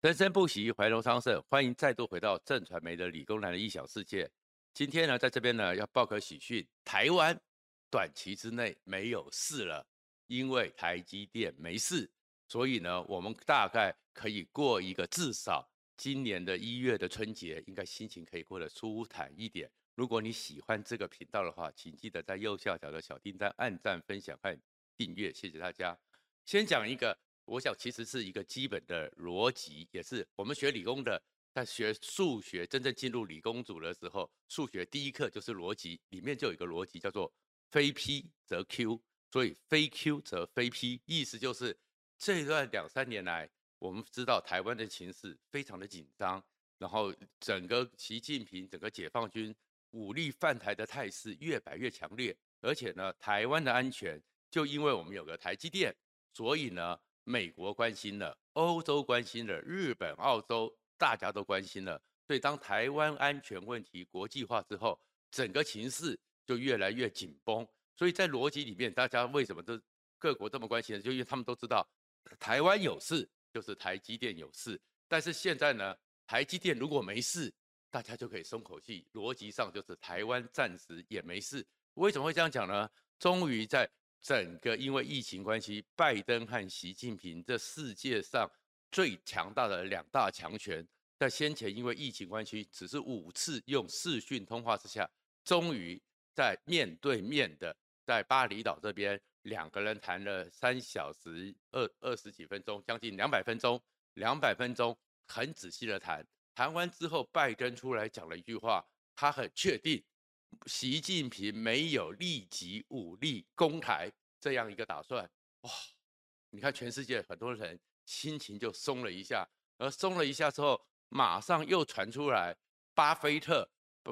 生生不息，怀柔昌盛，欢迎再度回到正传媒的理工男的异想世界。今天呢，在这边呢，要报个喜讯，台湾短期之内没有事了，因为台积电没事，所以呢，我们大概可以过一个至少今年的一月的春节，应该心情可以过得舒坦一点。如果你喜欢这个频道的话，请记得在右下角的小叮当按赞、分享和订阅，谢谢大家。先讲一个。我想，其实是一个基本的逻辑，也是我们学理工的，在学数学真正进入理工组的时候，数学第一课就是逻辑，里面就有一个逻辑叫做非 P 则 Q，所以非 Q 则非 P，意思就是这段两三年来，我们知道台湾的情势非常的紧张，然后整个习近平整个解放军武力犯台的态势越摆越强烈，而且呢，台湾的安全就因为我们有个台积电，所以呢。美国关心了，欧洲关心了，日本、澳洲大家都关心了。所以当台湾安全问题国际化之后，整个情势就越来越紧绷。所以在逻辑里面，大家为什么都各国这么关心呢？就因为他们都知道，台湾有事就是台积电有事。但是现在呢，台积电如果没事，大家就可以松口气。逻辑上就是台湾暂时也没事。为什么会这样讲呢？终于在。整个因为疫情关系，拜登和习近平这世界上最强大的两大强权，在先前因为疫情关系，只是五次用视讯通话之下，终于在面对面的在巴厘岛这边，两个人谈了三小时二二十几分钟，将近两百分钟，两百分钟很仔细的谈。谈完之后，拜登出来讲了一句话，他很确定。习近平没有立即武力攻台这样一个打算，哇！你看全世界很多人心情就松了一下，而松了一下之后，马上又传出来，巴菲特，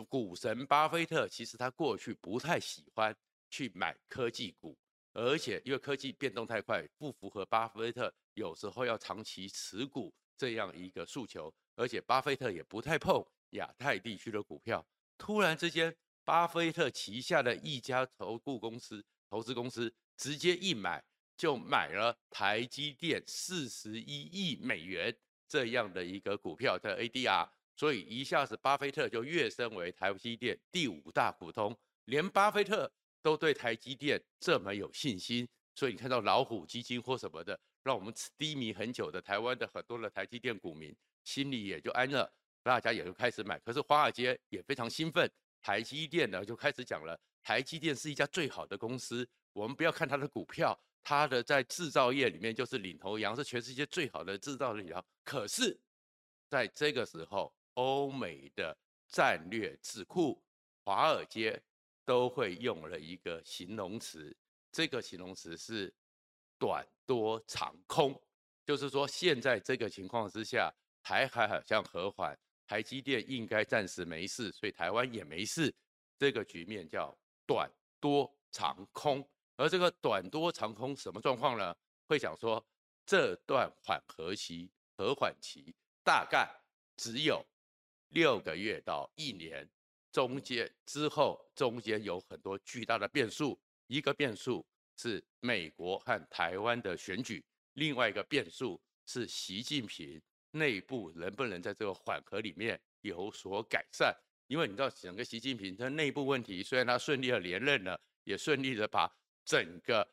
股神巴菲特，其实他过去不太喜欢去买科技股，而且因为科技变动太快，不符合巴菲特有时候要长期持股这样一个诉求，而且巴菲特也不太碰亚太地区的股票，突然之间。巴菲特旗下的一家投顾公司、投资公司直接一买就买了台积电四十一亿美元这样的一个股票的 ADR，所以一下子巴菲特就跃升为台积电第五大股东，连巴菲特都对台积电这么有信心，所以你看到老虎基金或什么的，让我们低迷很久的台湾的很多的台积电股民心里也就安了，大家也就开始买，可是华尔街也非常兴奋。台积电呢，就开始讲了，台积电是一家最好的公司。我们不要看它的股票，它的在制造业里面就是领头羊，是全世界最好的制造业羊。可是，在这个时候，欧美的战略智库华尔街都会用了一个形容词，这个形容词是短多长空，就是说现在这个情况之下，台海好像和缓。台积电应该暂时没事，所以台湾也没事。这个局面叫短多长空，而这个短多长空什么状况呢？会讲说这段缓和期、和缓期大概只有六个月到一年，中间之后中间有很多巨大的变数。一个变数是美国和台湾的选举，另外一个变数是习近平。内部能不能在这个缓和里面有所改善？因为你知道，整个习近平他内部问题，虽然他顺利的连任了，也顺利的把整个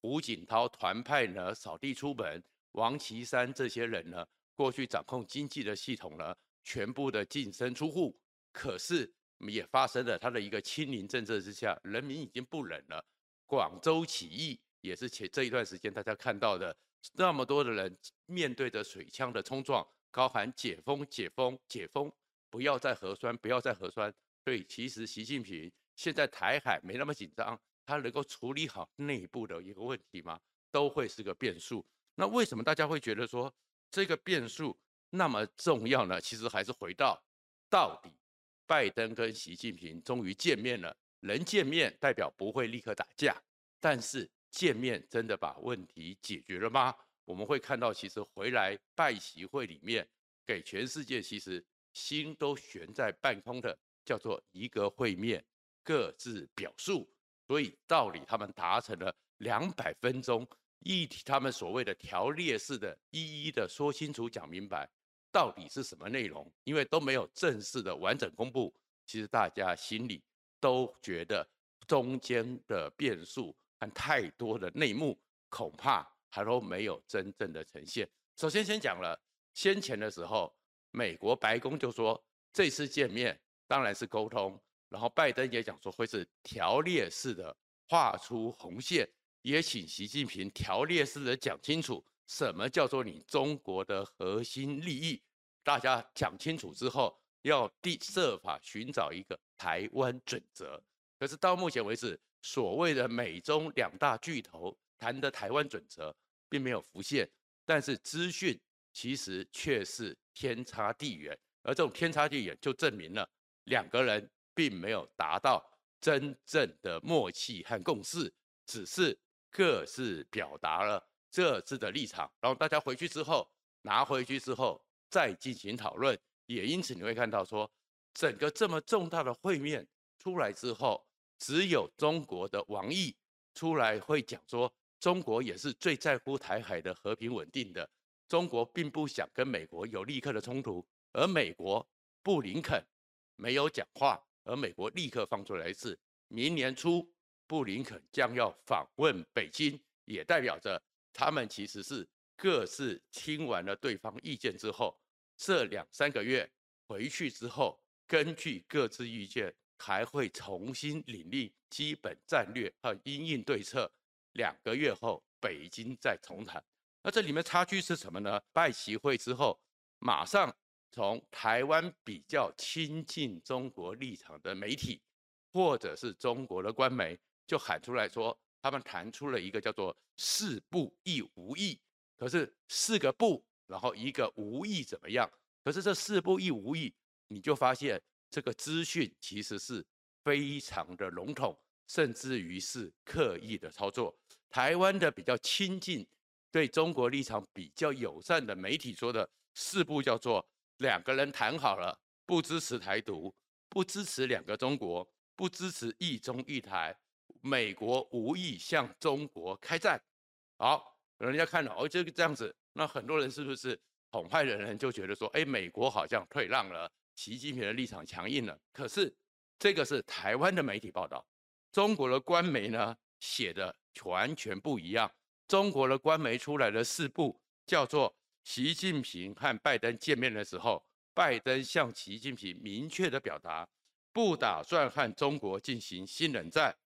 胡锦涛团派呢扫地出门，王岐山这些人呢过去掌控经济的系统呢全部的净身出户，可是也发生了他的一个清零政策之下，人民已经不忍了。广州起义也是前这一段时间大家看到的。那么多的人面对着水枪的冲撞，高喊解封、解封、解封，不要再核酸，不要再核酸。所以其实习近平现在台海没那么紧张，他能够处理好内部的一个问题吗？都会是个变数。那为什么大家会觉得说这个变数那么重要呢？其实还是回到到底，拜登跟习近平终于见面了，能见面代表不会立刻打架，但是。见面真的把问题解决了吗？我们会看到，其实回来拜习会里面，给全世界其实心都悬在半空的，叫做一个会面，各自表述。所以道理他们达成了两百分钟议题，他们所谓的条列式的，一一的说清楚讲明白。到底是什么内容，因为都没有正式的完整公布，其实大家心里都觉得中间的变数和太多的内幕，恐怕还都没有真正的呈现。首先，先讲了先前的时候，美国白宫就说这次见面当然是沟通，然后拜登也讲说会是条列式的画出红线，也请习近平条列式的讲清楚什么叫做你中国的核心利益。大家讲清楚之后，要第设法寻找一个台湾准则。可是到目前为止，所谓的美中两大巨头谈的台湾准则并没有浮现。但是资讯其实却是天差地远，而这种天差地远就证明了两个人并没有达到真正的默契和共识，只是各自表达了各自的立场，然后大家回去之后拿回去之后再进行讨论。也因此你会看到说，整个这么重大的会面出来之后，只有中国的王毅出来会讲说。中国也是最在乎台海的和平稳定的。中国并不想跟美国有立刻的冲突，而美国布林肯没有讲话，而美国立刻放出来是明年初布林肯将要访问北京，也代表着他们其实是各自听完了对方意见之后，这两三个月回去之后，根据各自意见，还会重新拟定基本战略和因应对策。两个月后，北京再重谈。那这里面差距是什么呢？拜习会之后，马上从台湾比较亲近中国立场的媒体，或者是中国的官媒，就喊出来说，他们谈出了一个叫做“四不一无意”。可是四个不，然后一个无意怎么样？可是这四不一无意，你就发现这个资讯其实是非常的笼统。甚至于是刻意的操作。台湾的比较亲近、对中国立场比较友善的媒体说的四步叫做：两个人谈好了，不支持台独，不支持两个中国，不支持一中一台，美国无意向中国开战。好，人家看到哦，这个这样子，那很多人是不是统派的人就觉得说，哎，美国好像退让了，习近平的立场强硬了。可是这个是台湾的媒体报道。中国的官媒呢，写的完全不一样。中国的官媒出来的四部叫做：习近平和拜登见面的时候，拜登向习近平明确的表达，不打算和中国进行新冷战，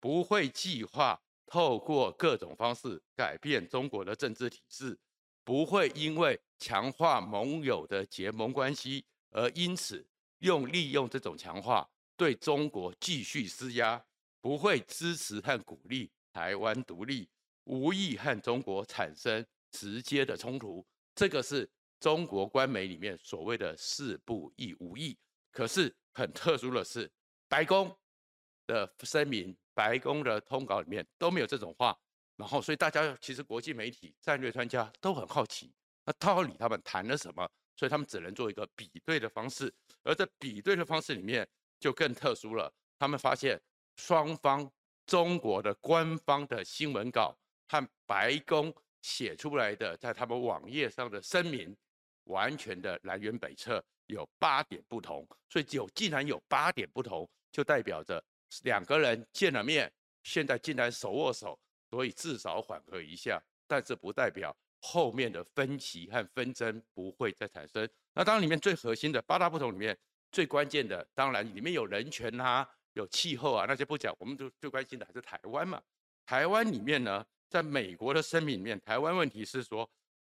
不会计划透过各种方式改变中国的政治体制，不会因为强化盟友的结盟关系而因此用利用这种强化对中国继续施压。不会支持和鼓励台湾独立，无意和中国产生直接的冲突。这个是中国官媒里面所谓的“四不一无意”。可是很特殊的是，白宫的声明、白宫的通稿里面都没有这种话。然后，所以大家其实国际媒体、战略专家都很好奇，那到底他们谈了什么？所以他们只能做一个比对的方式。而这比对的方式里面就更特殊了，他们发现。双方中国的官方的新闻稿和白宫写出来的在他们网页上的声明，完全的南辕北辙，有八点不同。所以有既然有八点不同，就代表着两个人见了面，现在竟然手握手，所以至少缓和一下。但是不代表后面的分歧和纷争不会再产生。那当然里面最核心的八大不同里面最关键的，当然里面有人权啊。有气候啊，那些不讲，我们就最关心的还是台湾嘛。台湾里面呢，在美国的声明里面，台湾问题是说，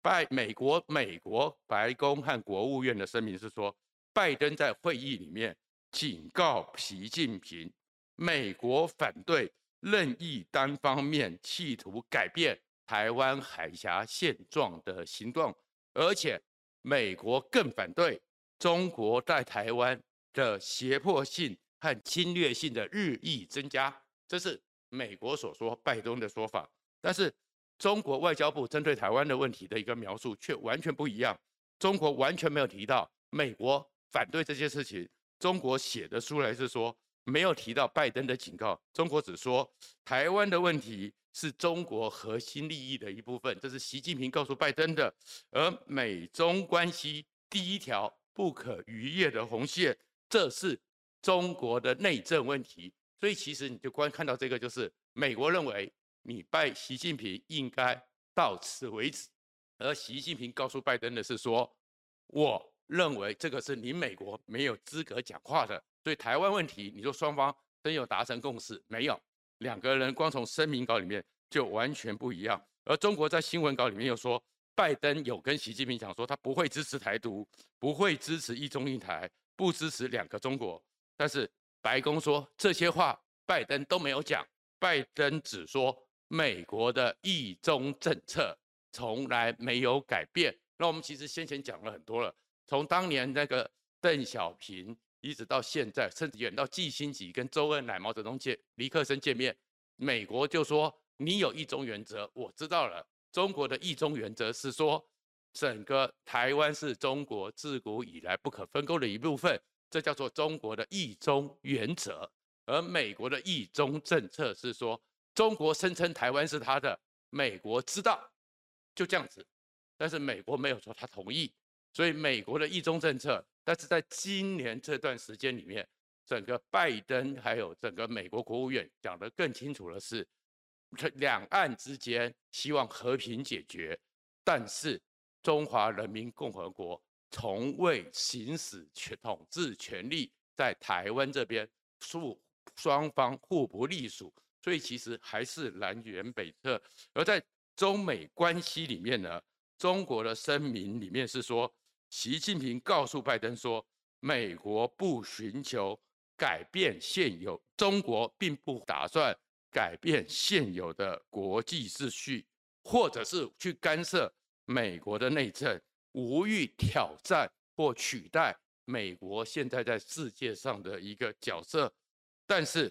拜美国美国白宫和国务院的声明是说，拜登在会议里面警告习近平，美国反对任意单方面企图改变台湾海峡现状的行动，而且美国更反对中国在台湾的胁迫性。和侵略性的日益增加，这是美国所说，拜登的说法。但是中国外交部针对台湾的问题的一个描述却完全不一样。中国完全没有提到美国反对这些事情。中国写的出来是说，没有提到拜登的警告。中国只说台湾的问题是中国核心利益的一部分，这是习近平告诉拜登的。而美中关系第一条不可逾越的红线，这是中国的内政问题。所以其实你就观看到这个，就是美国认为你拜习近平应该到此为止，而习近平告诉拜登的是说，我认为这个是你美国没有资格讲话的。所以台湾问题，你说双方真有达成共识没有？两个人光从声明稿里面就完全不一样。而中国在新闻稿里面又说，拜登有跟习近平讲说，他不会支持台独，不会支持一中一台，不支持两个中国，但是。白宫说这些话，拜登都没有讲。拜登只说美国的一中政策从来没有改变。那我们其实先前讲了很多了，从当年那个邓小平，一直到现在，甚至远到季辛吉跟周恩来、毛泽东见尼克森见面，美国就说你有一中原则，我知道了。中国的一中原则是说，整个台湾是中国自古以来不可分割的一部分。这叫做中国的一中原则，而美国的一中政策是说，中国声称台湾是他的，美国知道，就这样子，但是美国没有说他同意，所以美国的一中政策，但是在今年这段时间里面，整个拜登还有整个美国国务院讲得更清楚的是，两岸之间希望和平解决，但是中华人民共和国。从未行使权统治权力，在台湾这边，双双方互不隶属，所以其实还是南辕北辙。而在中美关系里面呢，中国的声明里面是说，习近平告诉拜登说，美国不寻求改变现有，中国并不打算改变现有的国际秩序，或者是去干涉美国的内政。无意挑战或取代美国现在在世界上的一个角色，但是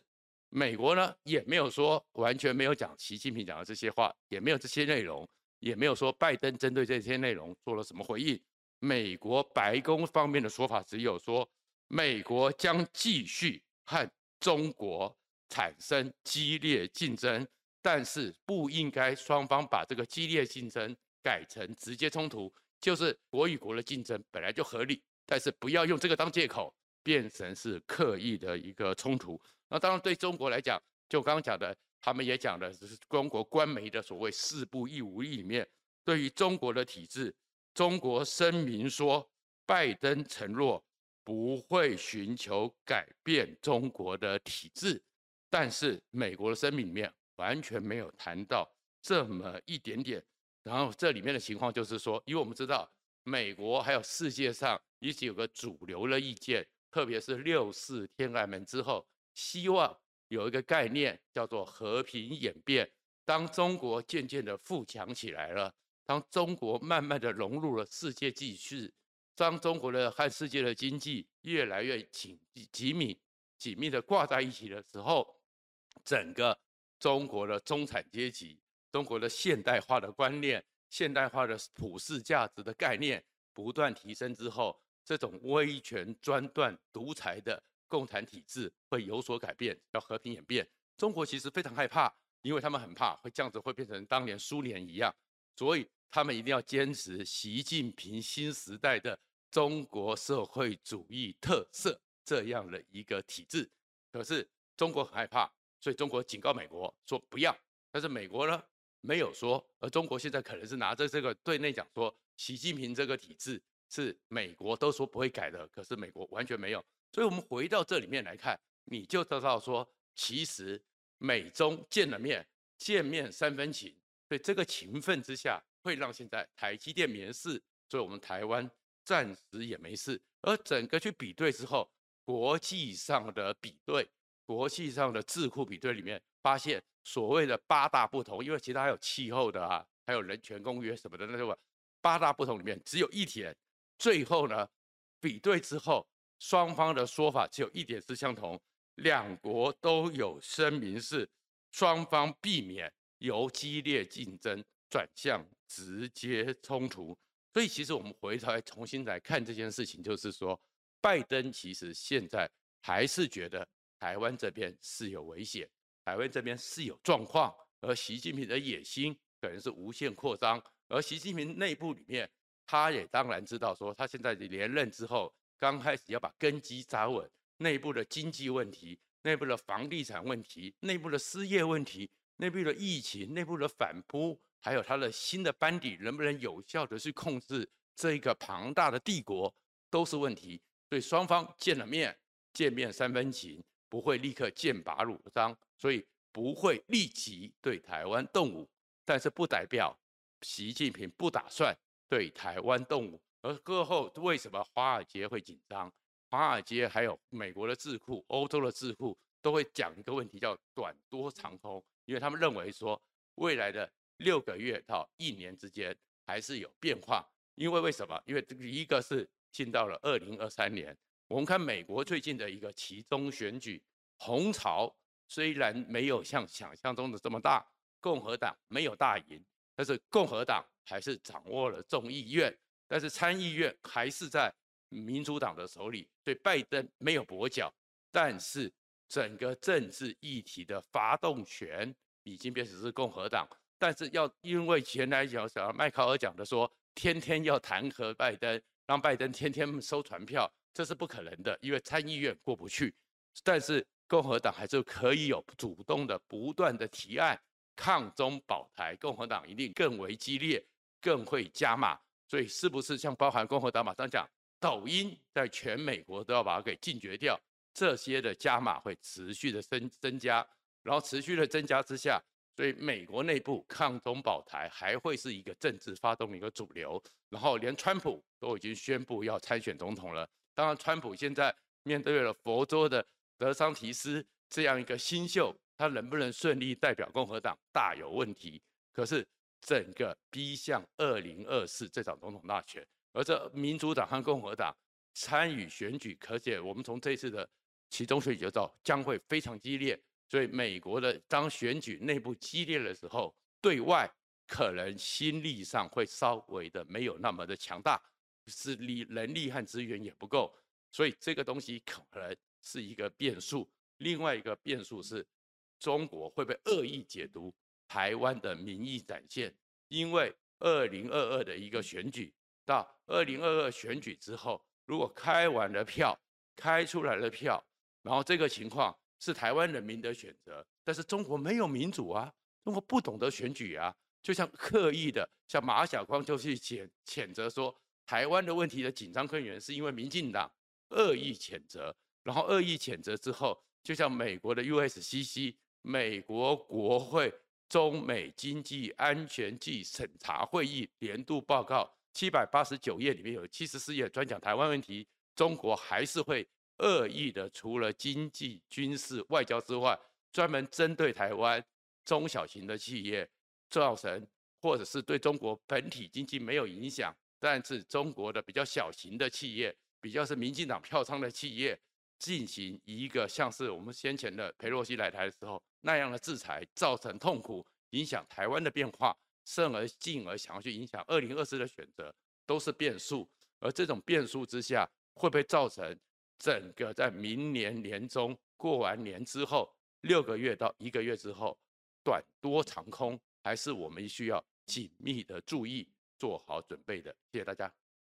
美国呢也没有说完全没有讲习近平讲的这些话，也没有这些内容，也没有说拜登针对这些内容做了什么回应。美国白宫方面的说法只有说，美国将继续和中国产生激烈竞争，但是不应该双方把这个激烈竞争改成直接冲突。就是国与国的竞争本来就合理，但是不要用这个当借口，变成是刻意的一个冲突。那当然对中国来讲，就刚刚讲的，他们也讲的，就是中国官媒的所谓“四不一无”里面，对于中国的体制，中国声明说，拜登承诺不会寻求改变中国的体制，但是美国的声明里面完全没有谈到这么一点点。然后这里面的情况就是说，因为我们知道美国还有世界上一直有个主流的意见，特别是六四天安门之后，希望有一个概念叫做和平演变。当中国渐渐的富强起来了，当中国慢慢的融入了世界秩序，当中国的和世界的经济越来越紧紧密紧密的挂在一起的时候，整个中国的中产阶级。中国的现代化的观念、现代化的普世价值的概念不断提升之后，这种威权专断独裁的共产体制会有所改变，要和平演变。中国其实非常害怕，因为他们很怕会这样子会变成当年苏联一样，所以他们一定要坚持习近平新时代的中国社会主义特色这样的一个体制。可是中国很害怕，所以中国警告美国说不要。但是美国呢？没有说，而中国现在可能是拿着这个对内讲说，习近平这个体制是美国都说不会改的，可是美国完全没有。所以，我们回到这里面来看，你就知道说，其实美中见了面，见面三分情，所以这个情分之下，会让现在台积电没事，所以我们台湾暂时也没事。而整个去比对之后，国际上的比对，国际上的智库比对里面发现。所谓的八大不同，因为其他还有气候的啊，还有人权公约什么的，那个八大不同里面只有一点，最后呢比对之后，双方的说法只有一点是相同，两国都有声明是双方避免由激烈竞争转向直接冲突，所以其实我们回头来重新来看这件事情，就是说拜登其实现在还是觉得台湾这边是有危险。台湾这边是有状况，而习近平的野心可能是无限扩张，而习近平内部里面他也当然知道说，他现在连任之后，刚开始要把根基扎稳，内部的经济问题、内部的房地产问题、内部的失业问题、内部的疫情、内部的反扑，还有他的新的班底能不能有效的去控制这一个庞大的帝国，都是问题。所以双方见了面，见面三分情，不会立刻剑拔弩张，所以不会立即对台湾动武。但是不代表习近平不打算对台湾动武。而过后为什么华尔街会紧张？华尔街还有美国的智库、欧洲的智库都会讲一个问题，叫短多长空，因为他们认为说未来的六个月到一年之间还是有变化。因为为什么？因为一个是进到了二零二三年，我们看美国最近的一个期中选举，红潮虽然没有像想象中的这么大，共和党没有大赢，但是共和党还是掌握了众议院，但是参议院还是在民主党的手里，对拜登没有跛脚，但是整个政治议题的发动权已经变成是共和党，但是要因为前来讲，像麦考尔讲的说。天天要弹劾拜登，让拜登天天收传票，这是不可能的，因为参议院过不去。但是共和党还是可以有主动的、不断的提案抗中保台，共和党一定更为激烈，更会加码。所以是不是像包含共和党马上讲，抖音在全美国都要把它给禁绝掉？这些的加码会持续的增增加，然后持续的增加之下。所以，美国内部抗中保台还会是一个政治发动的一个主流。然后，连川普都已经宣布要参选总统了。当然，川普现在面对了佛州的德桑提斯这样一个新秀，他能不能顺利代表共和党，大有问题。可是，整个逼向二零二四这场总统大选，而这民主党和共和党参与选举，可见我们从这次的其中选举就知道将会非常激烈。所以，美国的当选举内部激烈的时候，对外可能心力上会稍微的没有那么的强大，是力能力和资源也不够，所以这个东西可能是一个变数。另外一个变数是，中国会不会恶意解读台湾的民意展现？因为二零二二的一个选举到二零二二选举之后，如果开完了票，开出来了票，然后这个情况。是台湾人民的选择，但是中国没有民主啊，中国不懂得选举啊，就像刻意的，像马晓光就去谴谴责说，台湾的问题的紧张根源是因为民进党恶意谴责，然后恶意谴责之后，就像美国的 USCC 美国国会中美经济安全暨审查会议年度报告七百八十九页里面有七十四页专讲台湾问题，中国还是会。恶意的，除了经济、军事、外交之外，专门针对台湾中小型的企业，造成或者是对中国本体经济没有影响，但是中国的比较小型的企业，比较是民进党票仓的企业，进行一个像是我们先前的裴洛西来台的时候那样的制裁，造成痛苦，影响台湾的变化，甚而进而想要去影响二零二四的选择，都是变数。而这种变数之下，会不会造成？整个在明年年中过完年之后，六个月到一个月之后，短多长空，还是我们需要紧密的注意，做好准备的。谢谢大家。